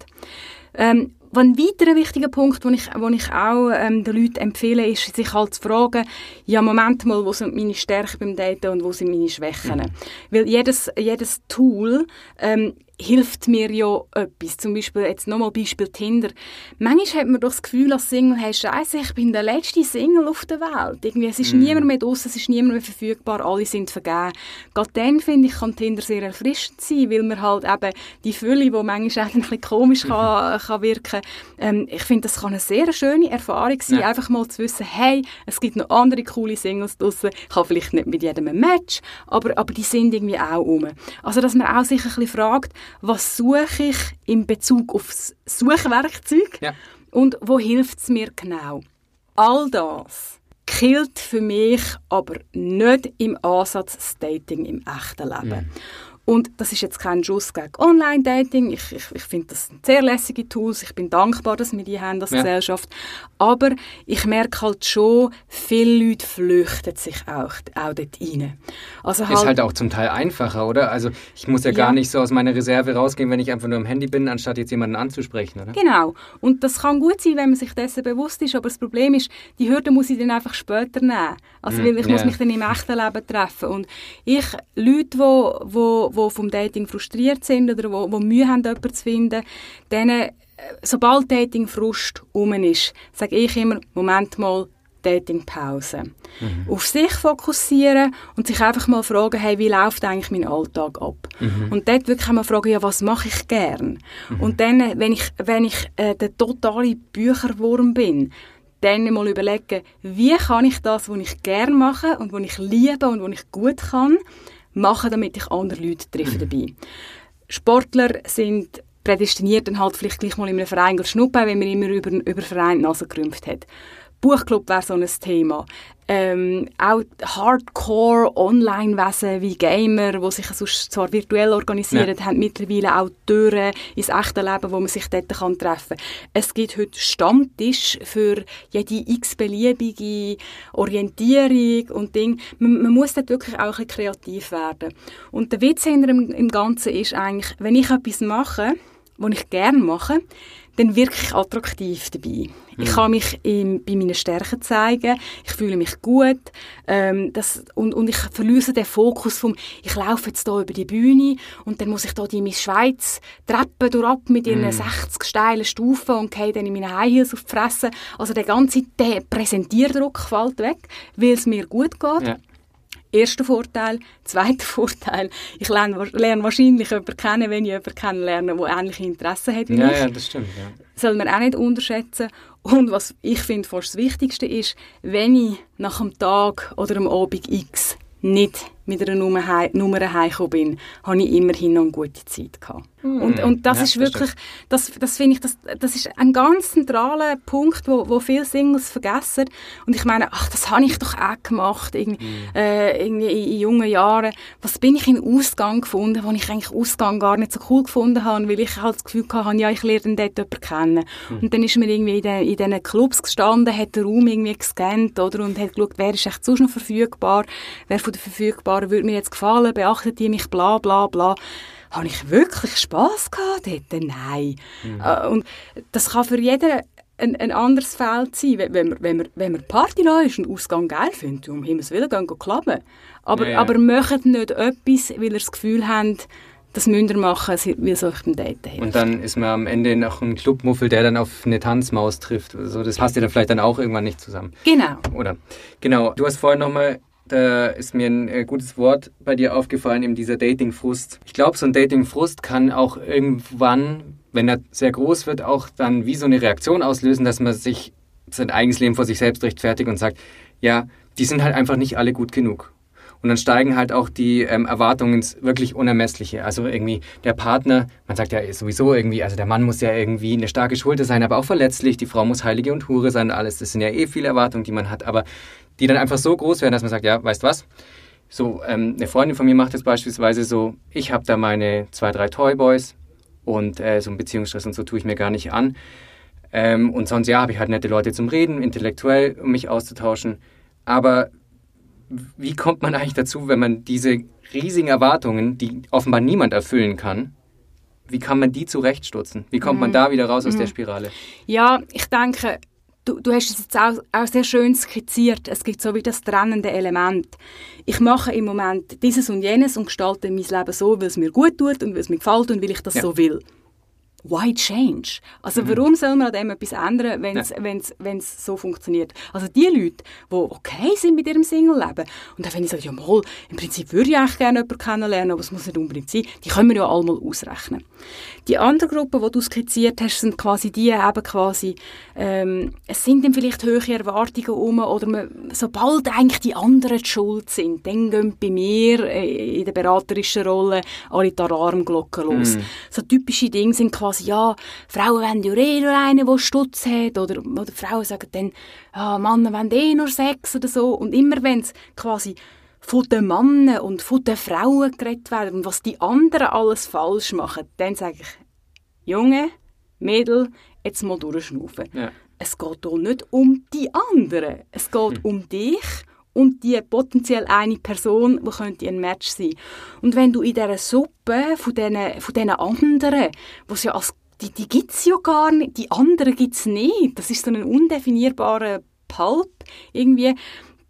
Ähm, ein weiterer wichtiger Punkt, den ich, den ich auch ähm, den Leuten empfehle, ist, sich halt zu fragen, ja, Moment mal, wo sind meine Stärken beim Daten und wo sind meine Schwächen? Weil jedes, jedes Tool ähm, hilft mir ja etwas. Zum Beispiel, jetzt nochmal Beispiel Tinder. Manchmal hat man doch das Gefühl als Single, hey, Scheiße, ich bin der letzte Single auf der Welt. Irgendwie, es ist niemand mehr draussen, es ist niemand mehr verfügbar, alle sind vergeben. Gerade dann, finde ich, kann Tinder sehr erfrischend sein, weil man halt eben die Fülle, die manchmal auch ein bisschen komisch kann, kann wirken ähm, ich finde, das kann eine sehr schöne Erfahrung sein, Ja. einfach mal zu wissen, hey, es gibt noch andere coole Singles draussen. Ich habe vielleicht nicht mit jedem ein Match, aber, aber die sind irgendwie auch rum. Also, dass man auch sich ein bisschen fragt, was suche ich in Bezug auf das Suchwerkzeug Ja. und wo hilft es mir genau? All das killt für mich aber nicht im Ansatz das Dating im echten Leben. Und das ist jetzt kein Schuss gegen Online-Dating. Ich, ich, ich finde das sind sehr lässige Tools. Ich bin dankbar, dass wir die haben als Ja. Gesellschaft. Aber ich merke halt schon, viele Leute flüchten sich auch, auch dort rein. Also Ist halt auch zum Teil einfacher, oder? Also ich muss ja, Ja. gar nicht so aus meiner Reserve rausgehen, wenn ich einfach nur am Handy bin, anstatt jetzt jemanden anzusprechen, oder? Genau. Und das kann gut sein, wenn man sich dessen bewusst ist. Aber das Problem ist, die Hürde muss ich dann einfach später nehmen. Also, Mhm, weil ich muss ja. mich dann im echten Leben treffen. Und ich, Leute, die wo, wo, wo vom Dating frustriert sind oder wo, wo Mühe haben, jemanden zu finden, denen, äh, sobald Dating-Frust um ist, sage ich immer, Moment mal, Datingpause. Auf sich fokussieren und sich einfach mal fragen, hey, wie läuft eigentlich mein Alltag ab? Und dort wirklich mal fragen, ja, was mache ich gern? Und dann, äh, wenn ich, wenn ich äh, der totale Bücherwurm bin, dann mal überlegen, wie kann ich das, was ich gern mache und was ich liebe und was ich gut kann, machen, damit ich andere Leute treffe dabei. Sportler sind prädestiniert, dann halt vielleicht gleich mal in einem Verein zu schnuppern, wenn man immer über, über Verein die Nase gerümpft hat. Buchclub wäre so ein Thema. Ähm, auch Hardcore-Online-Wesen wie Gamer, die sich sonst zwar virtuell organisieren, Ja. haben mittlerweile auch Türen ins echte Leben, wo man sich dort kann treffen kann. Es gibt heute Stammtisch für jede x-beliebige Orientierung und Ding. Man, man muss dort wirklich auch ein bisschen kreativ werden. Und der Witz hinter dem, im Ganzen ist eigentlich, wenn ich etwas mache, was ich gerne mache, dann wirke ich attraktiv dabei. Ich kann mich im, bei meinen Stärken zeigen, ich fühle mich gut ähm, das, und, und ich verliere den Fokus vom, ich laufe jetzt hier über die Bühne und dann muss ich da die Miss Schweiz Treppen durchab mit ihren 60 steilen Stufen und gehe dann in meine High Heels auf die Fresse. Also der ganze der Präsentierdruck fällt weg, weil es mir gut geht. Ja. Erster Vorteil. Zweiter Vorteil, ich lerne, lerne wahrscheinlich jemanden kennen, wenn ich jemanden kennenlerne, der ähnliche Interessen hat wie ja, ich. Ja, das stimmt. Ja. Soll man auch nicht unterschätzen. Und was ich finde fast das Wichtigste ist, wenn ich nach einem Tag oder am Abend X nicht mit einer Nummer, hei Nummer heimgekommen bin, habe ich immerhin noch eine gute Zeit gehabt. Mm. Und, und das Ja, ist wirklich, das, das finde ich, das, das ist ein ganz zentraler Punkt, wo, wo viele Singles vergessen. Und ich meine, ach, das habe ich doch auch gemacht, irgendwie, äh, irgendwie in, in jungen Jahren. Was bin ich in Ausgang gefunden, wo ich eigentlich Ausgang gar nicht so cool gefunden habe, weil ich halt das Gefühl hatte, ja, ich lerne dort jemanden kennen. Und dann ist mir irgendwie in, den, in diesen Clubs gestanden, hat den Raum irgendwie gescannt, oder, und hat geschaut, wer ist echt sonst noch verfügbar, wer von den Verfügbaren würde mir jetzt gefallen, beachtet die mich, bla, bla, bla. Habe ich wirklich Spass gehabt dort? Nein. Äh, Und das kann für jeden ein, ein anderes Feld sein. Wenn, man, wenn, man, wenn man Party ist und Ausgang geil findet, um Himmels Willen, gehen wir klappen. Aber, Ja, ja. aber macht nicht etwas, weil ihr das Gefühl habt, das müsst ihr machen, weil es euch beim Daten hilft. Und dann ist man am Ende noch ein Clubmuffel, der dann auf eine Tanzmaus trifft. Also das passt ja dann vielleicht dann auch irgendwann nicht zusammen. Genau. Oder? Genau. Du hast vorhin nochmal, da ist mir ein äh, gutes Wort bei dir aufgefallen, eben dieser Dating-Frust. Ich glaube, so ein Dating-Frust kann auch irgendwann, wenn er sehr groß wird, auch dann wie so eine Reaktion auslösen, dass man sich sein eigenes Leben vor sich selbst rechtfertigt und sagt, ja, die sind halt einfach nicht alle gut genug. Und dann steigen halt auch die ähm, Erwartungen ins wirklich Unermessliche. Also irgendwie der Partner, man sagt ja sowieso irgendwie, also der Mann muss ja irgendwie eine starke Schulter sein, aber auch verletzlich. Die Frau muss heilige und Hure sein, alles. Das sind ja eh viele Erwartungen, die man hat, aber die dann einfach so groß werden, dass man sagt, ja, weißt was? So, ähm, eine Freundin von mir macht das beispielsweise so, ich habe da meine zwei, drei Toyboys und äh, so einen Beziehungsstress und so tue ich mir gar nicht an. Ähm, und sonst, ja, habe ich halt nette Leute zum Reden, intellektuell, um mich auszutauschen. Aber wie kommt man eigentlich dazu, wenn man diese riesigen Erwartungen, die offenbar niemand erfüllen kann, wie kann man die zurechtstutzen? Wie kommt man da wieder raus aus der Spirale? Ja, ich denke, du, du hast es jetzt auch, auch sehr schön skizziert. Es gibt so wie das trennende Element. Ich mache im Moment dieses und jenes und gestalte mein Leben so, weil es mir gut tut und weil es mir gefällt und weil ich das Ja. so will. Why change? Also warum soll man an dem etwas ändern, wenn es wenn's, wenn's so funktioniert? Also die Leute, die okay sind mit ihrem Single-Leben und dann wenn ich sage, ja mal, im Prinzip würde ich eigentlich gerne jemanden kennenlernen, aber es muss nicht unbedingt sein, die können wir ja alle mal ausrechnen. Die andere Gruppe, die du skizziert hast, sind quasi die eben quasi, ähm, es sind dann vielleicht höhere Erwartungen um oder man, sobald eigentlich die anderen die schuld sind, dann gehen bei mir äh, in der beraterischen Rolle alle die Alarmglocken los. So typische Dinge sind quasi, ja, Frauen wollen ja eh nur einen, der Stutz hat oder, oder Frauen sagen dann, ja, Männer wollen eh nur Sex oder so und immer wenn es quasi von den Männern und von den Frauen geredet werden und was die anderen alles falsch machen, dann sage ich, Junge, Mädel, jetzt mal durchschnaufen. Ja. Es geht hier nicht um die anderen. Es geht um dich und die potenziell eine Person, die könnte ein Match sein. Und wenn du in dieser Suppe von diesen, von diesen anderen, wo's ja als, die, die gibt es ja gar nicht, die anderen gibt es nicht, das ist so ein undefinierbarer Pulp irgendwie,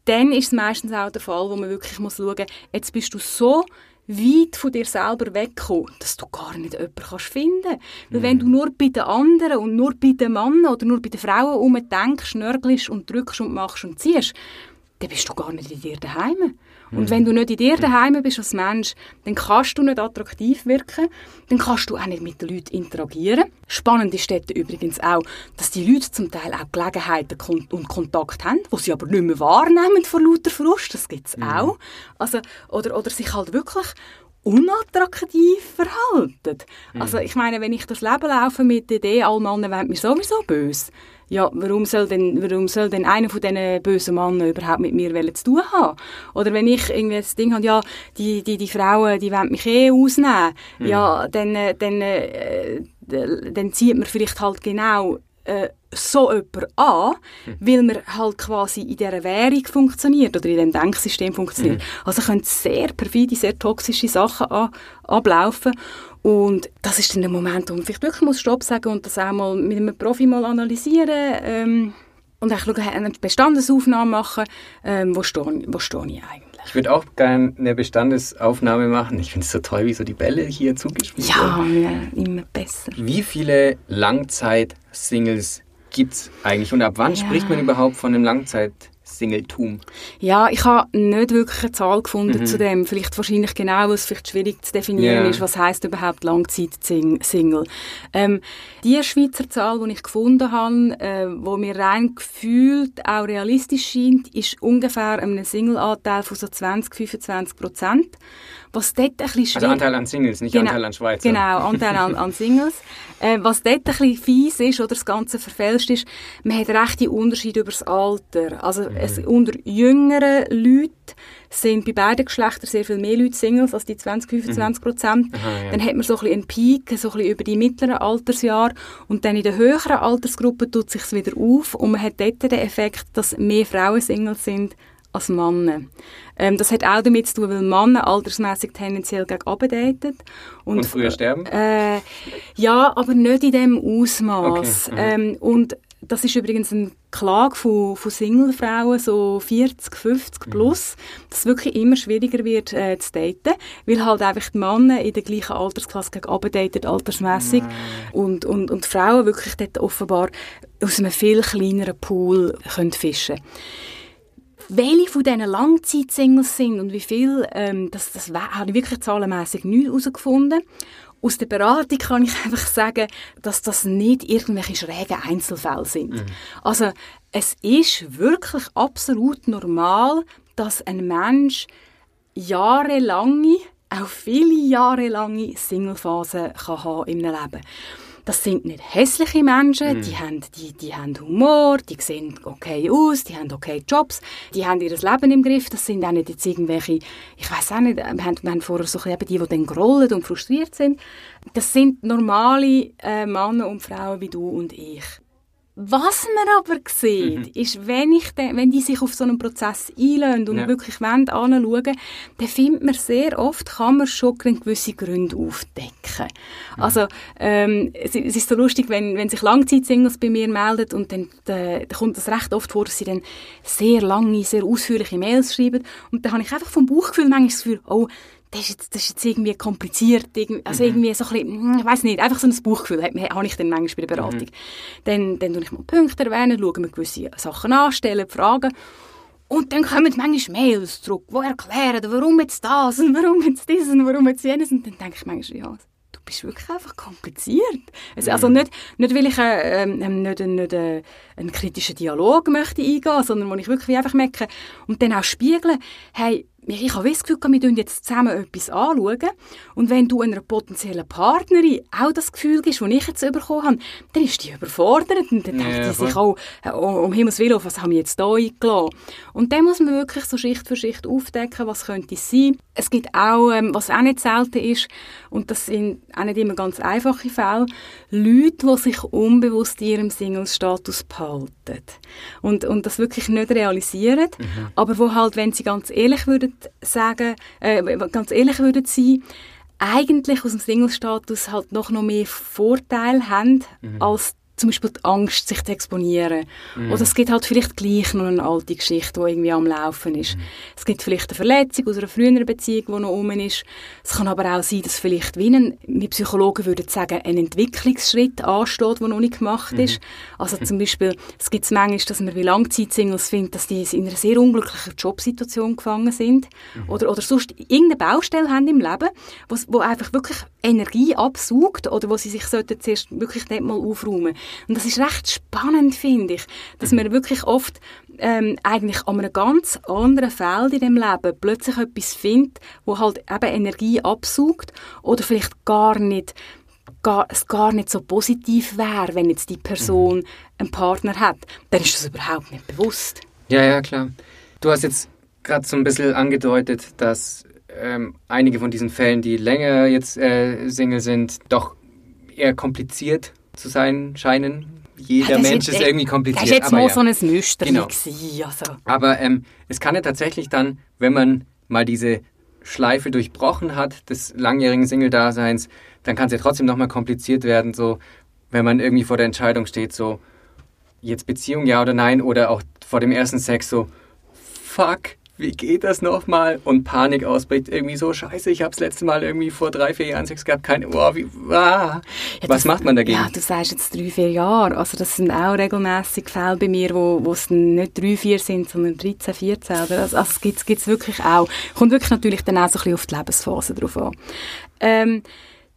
dann ist es meistens auch der Fall, wo man wirklich muss schauen muss, jetzt bist du so weit von dir selber weggekommen, dass du gar nicht jemanden kannst finden. Weil wenn du nur bei den anderen und nur bei den Männern oder nur bei den Frauen umdenkst, nörgelst und drückst und machst und ziehst, dann bist du gar nicht in dir daheim. Und wenn du nicht in dir daheim bist als Mensch, dann kannst du nicht attraktiv wirken, dann kannst du auch nicht mit den Leuten interagieren. Spannend ist dort übrigens auch, dass die Leute zum Teil auch Gelegenheiten und Kontakt haben, die sie aber nicht mehr wahrnehmen vor lauter Frust, das gibt es auch. Also, oder, oder sich halt wirklich unattraktiv verhalten. Also ich meine, wenn ich das Leben laufe mit der Idee, alle Männer wollen mir sowieso böse, ja, warum soll denn, warum soll denn einer von diesen bösen Männern überhaupt mit mir zu tun haben? Oder wenn ich irgendwie das Ding habe, ja, die, die, die Frauen, die wollen mich eh ausnehmen, ja, dann, äh, dann, äh, dann zieht man vielleicht halt genau äh, so jemand an, weil man halt quasi in dieser Währung funktioniert oder in diesem Denksystem funktioniert. Also können sehr perfide, sehr toxische Sachen an, ablaufen und das ist dann der Moment, wo man vielleicht wirklich muss Stopp sagen und das auch mal mit einem Profi mal analysieren ähm, und auch schauen, eine Bestandesaufnahme machen, ähm, wo stehe wo stehe ich eigentlich. Ich würde auch gerne eine Bestandesaufnahme machen. Ich finde es so toll, wie so die Bälle hier zugespielt werden. Ja, ja, immer besser. Wie viele Langzeit-Singles gibt es eigentlich? Und ab wann Ja. spricht man überhaupt von einem Singletum? Ja, ich habe nicht wirklich eine Zahl gefunden mhm. zu dem. Vielleicht wahrscheinlich genau, was vielleicht schwierig zu definieren yeah. ist, was heißt überhaupt Langzeit-Single. Ähm, die Schweizer Zahl, die ich gefunden habe, äh, wo mir rein gefühlt auch realistisch scheint, ist ungefähr ein Single-Anteil von so 20-25 Prozent. Was dort ein bisschen schwierig... Also Anteil an Singles, nicht genau, Anteil an Schweizer. Genau, Anteil an, an Singles. Äh, was dort ein bisschen fies ist oder das Ganze verfälscht ist, man hat rechte Unterschiede über das Alter. Also mhm. es, unter jüngeren Leuten sind bei beiden Geschlechtern sehr viel mehr Leute Singles als die 20, 25 Prozent. Mhm. Ja. Dann hat man so ein bisschen einen Peak, so ein bisschen über die mittleren Altersjahre und dann in der höheren Altersgruppe tut sich wieder auf und man hat dort den Effekt, dass mehr Frauen Singles sind als Männer. Ähm, das hat auch damit zu tun, weil Männer altersmäßig tendenziell gegen daten. Und, und früher sterben? Äh, ja, aber nicht in dem Ausmaß. Okay. Mhm. Ähm, und das ist übrigens eine Klage von, von Singlefrauen, so 40, 50 mhm. plus, mhm. dass es wirklich immer schwieriger wird äh, zu daten, weil halt einfach die Männer in der gleichen Altersklasse gegen daten, altersmässig und, und, und die Frauen wirklich dort offenbar aus einem viel kleineren Pool können fischen können welche von diesen Langzeitsingles sind und wie viel, ähm, das, das habe ich wirklich zahlenmässig nicht herausgefunden. Aus der Beratung kann ich einfach sagen, dass das nicht irgendwelche schrägen Einzelfälle sind. Mhm. Also es ist wirklich absolut normal, dass ein Mensch jahrelange, auch viele jahrelange Singlephasen kann haben in einem Leben das sind nicht hässliche Menschen, mhm. die, haben, die, die haben Humor, die sehen okay aus, die haben okay Jobs, die haben ihr Leben im Griff, das sind auch nicht jetzt irgendwelche, ich weiß auch nicht, wir haben, wir haben vorher so eben die, die dann grollen und frustriert sind. Das sind normale äh, Männer und Frauen wie du und ich. Was man aber sieht, mhm. ist, wenn, ich de, wenn die sich auf so einen Prozess einlösen und ja. wirklich wollen, anschauen, dann findet man sehr oft, kann man schon gewisse Gründe aufdecken. Mhm. Also, ähm, es, es, ist so lustig, wenn, wenn sich Langzeitsingles bei mir melden und dann, da, da kommt das recht oft vor, dass sie dann sehr lange, sehr ausführliche Mails schreiben und dann habe ich einfach vom Bauchgefühl manchmal das Gefühl, oh, das ist jetzt, das ist jetzt irgendwie kompliziert, also mhm. irgendwie so ein bisschen, hm, ich weiß nicht, einfach so ein Buchgefühl habe ich dann manchmal bei der Beratung. Mhm. Dann, dann tue ich mal Punkte erwähnen, schaue mir gewisse Sachen an, stelle Fragen und dann kommen manchmal Mails zurück, die erklären, warum jetzt das und warum jetzt das und warum jetzt jenes und dann denke ich manchmal, ja, du bist wirklich einfach kompliziert. Also, also nicht, nicht weil ich äh, ähm, nicht, nicht äh, einen kritischen Dialog möchte eingehen, sondern wo ich wirklich einfach merke und dann auch spiegeln, hey, ich habe das Gefühl, wir jetzt zusammen etwas anschauen. Und wenn du einer potenziellen Partnerin auch das Gefühl gibst, das ich jetzt bekommen habe, dann ist die überfordert. Und dann ja, denkt sie sich auch, oh, um Himmels Willen, was haben wir jetzt hier eingeladen? Und dann muss man wirklich so Schicht für Schicht aufdecken, was könnte es sein. Es gibt auch, ähm, was auch nicht selten ist, und das sind auch nicht immer ganz einfache Fälle, Leute, die sich unbewusst in ihrem Single-Status behalten. Und, und das wirklich nicht realisieren, mhm. aber wo halt, wenn sie ganz ehrlich würden sagen, äh, ganz ehrlich würden sein, eigentlich aus dem Single-Status halt noch, noch mehr Vorteile haben, mhm. als zum Beispiel die Angst, sich zu exponieren. Mm. Oder es gibt halt vielleicht gleich noch eine alte Geschichte, die irgendwie am Laufen ist. Mm. Es gibt vielleicht eine Verletzung aus einer früheren Beziehung, die noch um ist. Es kann aber auch sein, dass vielleicht, wie ein, wir Psychologen würden sagen, ein Entwicklungsschritt ansteht, der noch nicht gemacht mm. ist. Also zum Beispiel, es gibt es manchmal, dass man wie Langzeitsingles findet, dass die in einer sehr unglücklichen Jobsituation gefangen sind. -hmm. Oder, oder sonst irgendeine Baustelle haben im Leben, wo, wo einfach wirklich Energie absaugt oder wo sie sich zuerst wirklich nicht mal aufräumen und das ist recht spannend, finde ich, dass man wirklich oft ähm, eigentlich an einem ganz anderen Feld in dem Leben plötzlich etwas findet, wo halt eben Energie absaugt oder vielleicht gar nicht gar, es gar nicht so positiv wäre, wenn jetzt die Person mhm. einen Partner hat, dann ist das überhaupt nicht bewusst. Ja, ja, klar. Du hast jetzt gerade so ein bisschen angedeutet, dass ähm, einige von diesen Fällen, die länger jetzt äh, Single sind, doch eher kompliziert zu sein scheinen. Jeder ja, Mensch ist, ist, irgendwie kompliziert. Das ist jetzt mal ja. so ein Muster genau. gewesen, also. Aber ähm, es kann ja tatsächlich dann, wenn man mal diese Schleife durchbrochen hat des langjährigen Single-Daseins, dann kann es ja trotzdem nochmal kompliziert werden, so wenn man irgendwie vor der Entscheidung steht, so jetzt Beziehung ja oder nein, oder auch vor dem ersten Sex so, fuck, wie geht das nochmal? Und Panik ausbricht, irgendwie so, scheiße, ich habe das letzte Mal irgendwie vor drei, vier Jahren Sex gehabt, keine, oh, wie, ah. Ja, Was das- macht man dagegen? Ja, du sagst jetzt drei, vier Jahre. Also das sind auch regelmäßig Fälle bei mir, wo, wo es nicht drei, vier sind, sondern 13, 14. Oder? Also, also es gibt es wirklich auch. Kommt wirklich natürlich dann auch so ein bisschen auf die Lebensphase drauf an. Ähm,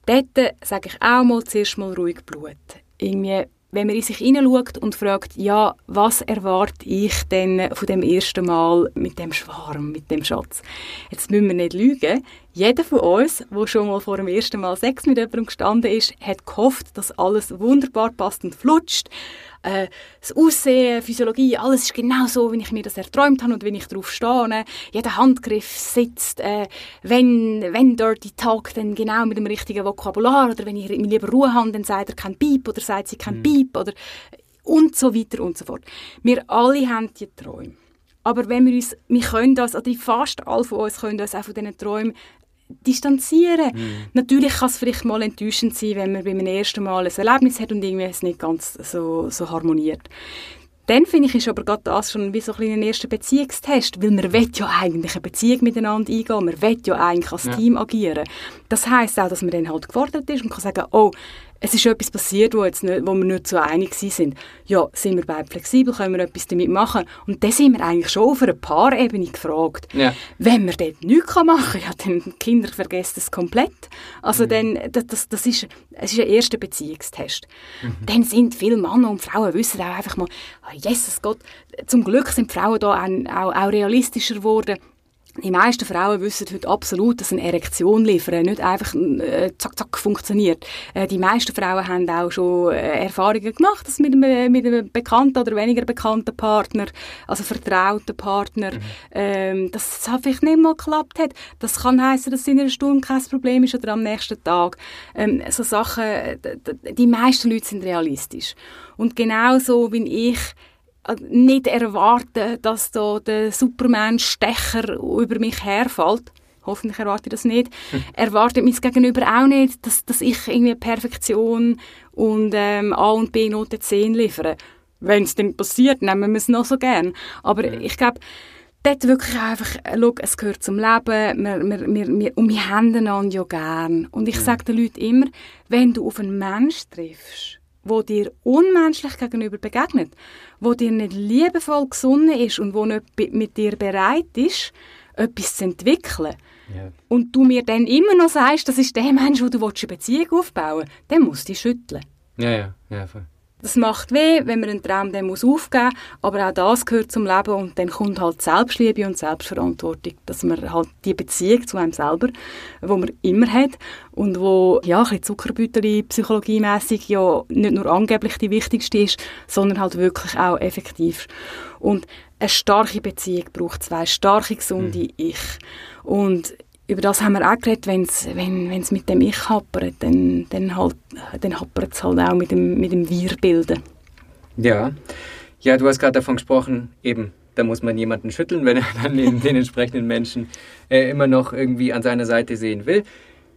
dort sage ich auch mal zuerst mal ruhig Blut. Irgendwie, wenn man in sich hineinschaut und fragt, ja, was erwarte ich denn von dem ersten Mal mit dem Schwarm, mit dem Schatz? Jetzt müssen wir nicht lügen. Jeder von uns, der schon mal vor dem ersten Mal Sex mit jemandem gestanden ist, hat gehofft, dass alles wunderbar passt und flutscht. Äh, das Aussehen, Physiologie, alles ist genau so, wie ich mir das erträumt habe und wie ich darauf stehe. Jeder Handgriff sitzt, äh, wenn, wenn Dirty Talk, dann genau mit dem richtigen Vokabular oder wenn ich lieber Ruhe habe, dann sagt er kein Piep oder sagt sie kein Piep oder und so weiter und so fort. Wir alle haben die Träume. Aber wenn wir uns, wir können das, oder fast alle von uns können uns auch von diesen Träumen distanzieren. Natürlich kann es vielleicht mal enttäuschend sein, wenn man beim ersten Mal ein Erlebnis hat und irgendwie es nicht ganz so, so harmoniert. Dann finde ich, ist aber gerade das schon wie so ein kleiner erster Beziehungstest, weil man will ja eigentlich eine Beziehung miteinander eingehen, man will ja eigentlich als Ja. Team agieren. Das heisst auch, dass man dann halt gefordert ist und kann sagen, oh, es ist etwas passiert, wo, jetzt nicht, wo wir nicht so einig sind. Ja, sind wir beide flexibel, können wir etwas damit machen? Und dann sind wir eigentlich schon auf einer Paarebene gefragt. Ja. Wenn man dort nichts machen kann, ja, dann die Kinder vergessen es komplett. Also dann, das, das, das ist, es ist ein erster Beziehungstest. Dann sind viele Männer und Frauen wissen auch einfach mal, oh, Jesus Gott, zum Glück sind Frauen da auch, auch, auch realistischer geworden. Die meisten Frauen wissen heute absolut, dass eine Erektion liefern nicht einfach äh, zack, zack funktioniert. Äh, die meisten Frauen haben auch schon äh, Erfahrungen gemacht, dass mit einem, mit einem bekannten oder weniger bekannten Partner, also vertrauten Partner, ähm, dass es halt vielleicht nicht mal geklappt hat. Das kann heißen, dass es in einer Stunde kein Problem ist oder am nächsten Tag. Ähm, so Sachen, äh, die meisten Leute sind realistisch. Und genauso wie ich äh, nicht erwarten, dass da der Superman-Stecher über mich herfällt. Hoffentlich erwarte ich das nicht. Erwartet mein Gegenüber auch nicht, dass, dass ich irgendwie Perfektion und ähm, A und B Note 10 liefere. Wenn es dann passiert, nehmen wir es noch so gern. Aber ich glaube, dort wirklich einfach, äh, schau, es gehört zum Leben, wir, wir, wir, wir, und wir haben einander ja gern. Und ich sage den Leuten immer, wenn du auf einen Mensch triffst, wo dir unmenschlich gegenüber begegnet, wo dir nicht liebevoll gesonnen ist und wo nicht mit dir bereit ist, etwas zu entwickeln, Ja. und du mir dann immer noch sagst, das ist der Mensch, wo du eine Beziehung aufbauen willst, dann musst du dich schütteln. Ja, ja, ja, voll. Das macht weh, wenn man einen Traum dann muss aufgeben muss, aber auch das gehört zum Leben und dann kommt halt Selbstliebe und Selbstverantwortung, dass man halt die Beziehung zu einem selber, wo man immer hat und wo ja ein bisschen Zuckerbütterli psychologiemässig ja nicht nur angeblich die wichtigste ist, sondern halt wirklich auch effektiv. Und eine starke Beziehung braucht zwei starke, gesunde Ich. Und über das haben wir auch geredet, wenn's, wenn es mit dem Ich happert, dann, dann, halt, dann happert es halt auch mit dem, mit dem Wir-Bilden. Ja. Ja, du hast gerade davon gesprochen, eben, da muss man jemanden schütteln, wenn er dann den, den entsprechenden Menschen äh, immer noch irgendwie an seiner Seite sehen will.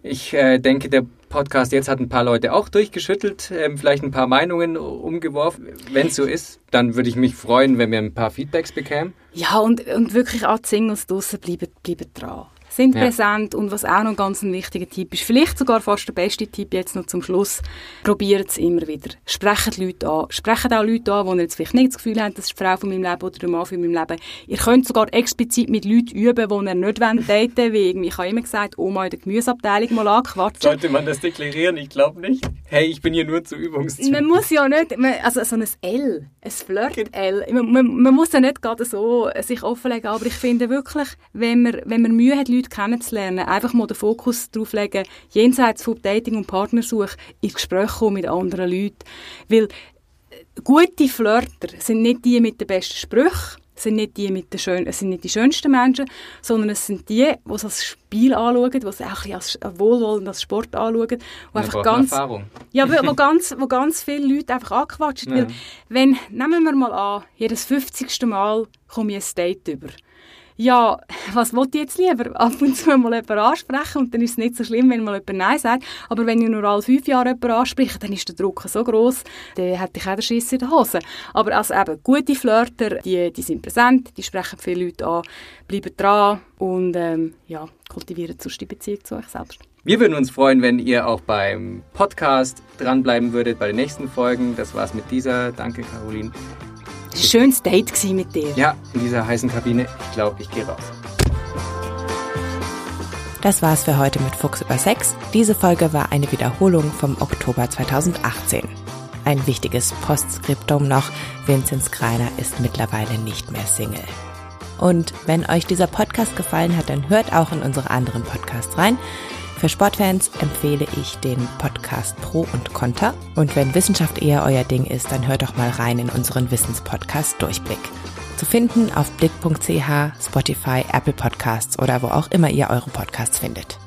Ich äh, denke, der Podcast jetzt hat ein paar Leute auch durchgeschüttelt, ähm, vielleicht ein paar Meinungen umgeworfen. Wenn es so ist, dann würde ich mich freuen, wenn wir ein paar Feedbacks bekämen. Ja, und, und wirklich auch die Singles draussen bleiben, bleiben dran. Sind Ja. präsent und was auch noch ganz ein wichtiger Tipp ist, vielleicht sogar fast der beste Tipp jetzt noch zum Schluss, probiert es immer wieder. Sprecht Leute an. Sprecht auch Leute an, die ihr jetzt vielleicht nicht das Gefühl habt, das ist die Frau von meinem Leben oder der Mann von meinem Leben. Ihr könnt sogar explizit mit Leuten üben, die ihr nicht wollt daten wie irgendwie, ich habe immer gesagt, Oma in der Gemüseabteilung mal anquatschen. Sollte man das deklarieren? Ich glaube nicht. Hey, ich bin hier nur zu Übungszwecken. Man muss ja nicht, man, also so ein L, ein Flirt-L, man, man, man muss ja nicht gerade so sich offenlegen, aber ich finde wirklich, wenn man, wenn man Mühe hat, Leute kennenzulernen, einfach mal den Fokus darauf legen, jenseits von Dating und Partnersuche, ins Gespräch kommen mit anderen Leuten. Weil äh, gute Flirter sind nicht die mit den besten Sprüchen, sind nicht die mit den schön, es sind nicht die schönsten Menschen, sondern es sind die, die es als Spiel anschauen, die es auch ein als wohlwollend als Sport anschauen, die Man einfach ganz Erfahrung. ja, wo, ganz, wo ganz viele Leute einfach angequatscht Ja. Weil, wenn, nehmen wir mal an, jedes 50. Mal komme ich ein Date über. Ja, was wollte ich jetzt lieber? Ab und zu mal jemanden ansprechen und dann ist es nicht so schlimm, wenn mal jemand Nein sagt. Aber wenn ich nur alle fünf Jahre jemanden anspreche, dann ist der Druck so groß, dann hätte ich auch den Schiss in der Hose. Aber also eben, gute Flirter, die, die sind präsent, die sprechen viele Leute an, bleiben dran und ähm, ja, kultivieren sonst die Beziehung zu euch selbst. Wir würden uns freuen, wenn ihr auch beim Podcast dranbleiben würdet bei den nächsten Folgen. Das war's mit dieser. Danke, Caroline. Schönes Date mit dir. Ja, in dieser heißen Kabine. Ich glaube, ich gehe raus. Das war's für heute mit Fuchs über Sex. Diese Folge war eine Wiederholung vom Oktober 2018. Ein wichtiges Postskriptum noch. Vinzenz Greiner ist mittlerweile nicht mehr Single. Und wenn euch dieser Podcast gefallen hat, dann hört auch in unsere anderen Podcasts rein. Für Sportfans empfehle ich den Podcast Pro und Conter. Und wenn Wissenschaft eher euer Ding ist, dann hört doch mal rein in unseren Wissenspodcast Durchblick. Zu finden auf blick.ch, Spotify, Apple Podcasts oder wo auch immer ihr eure Podcasts findet.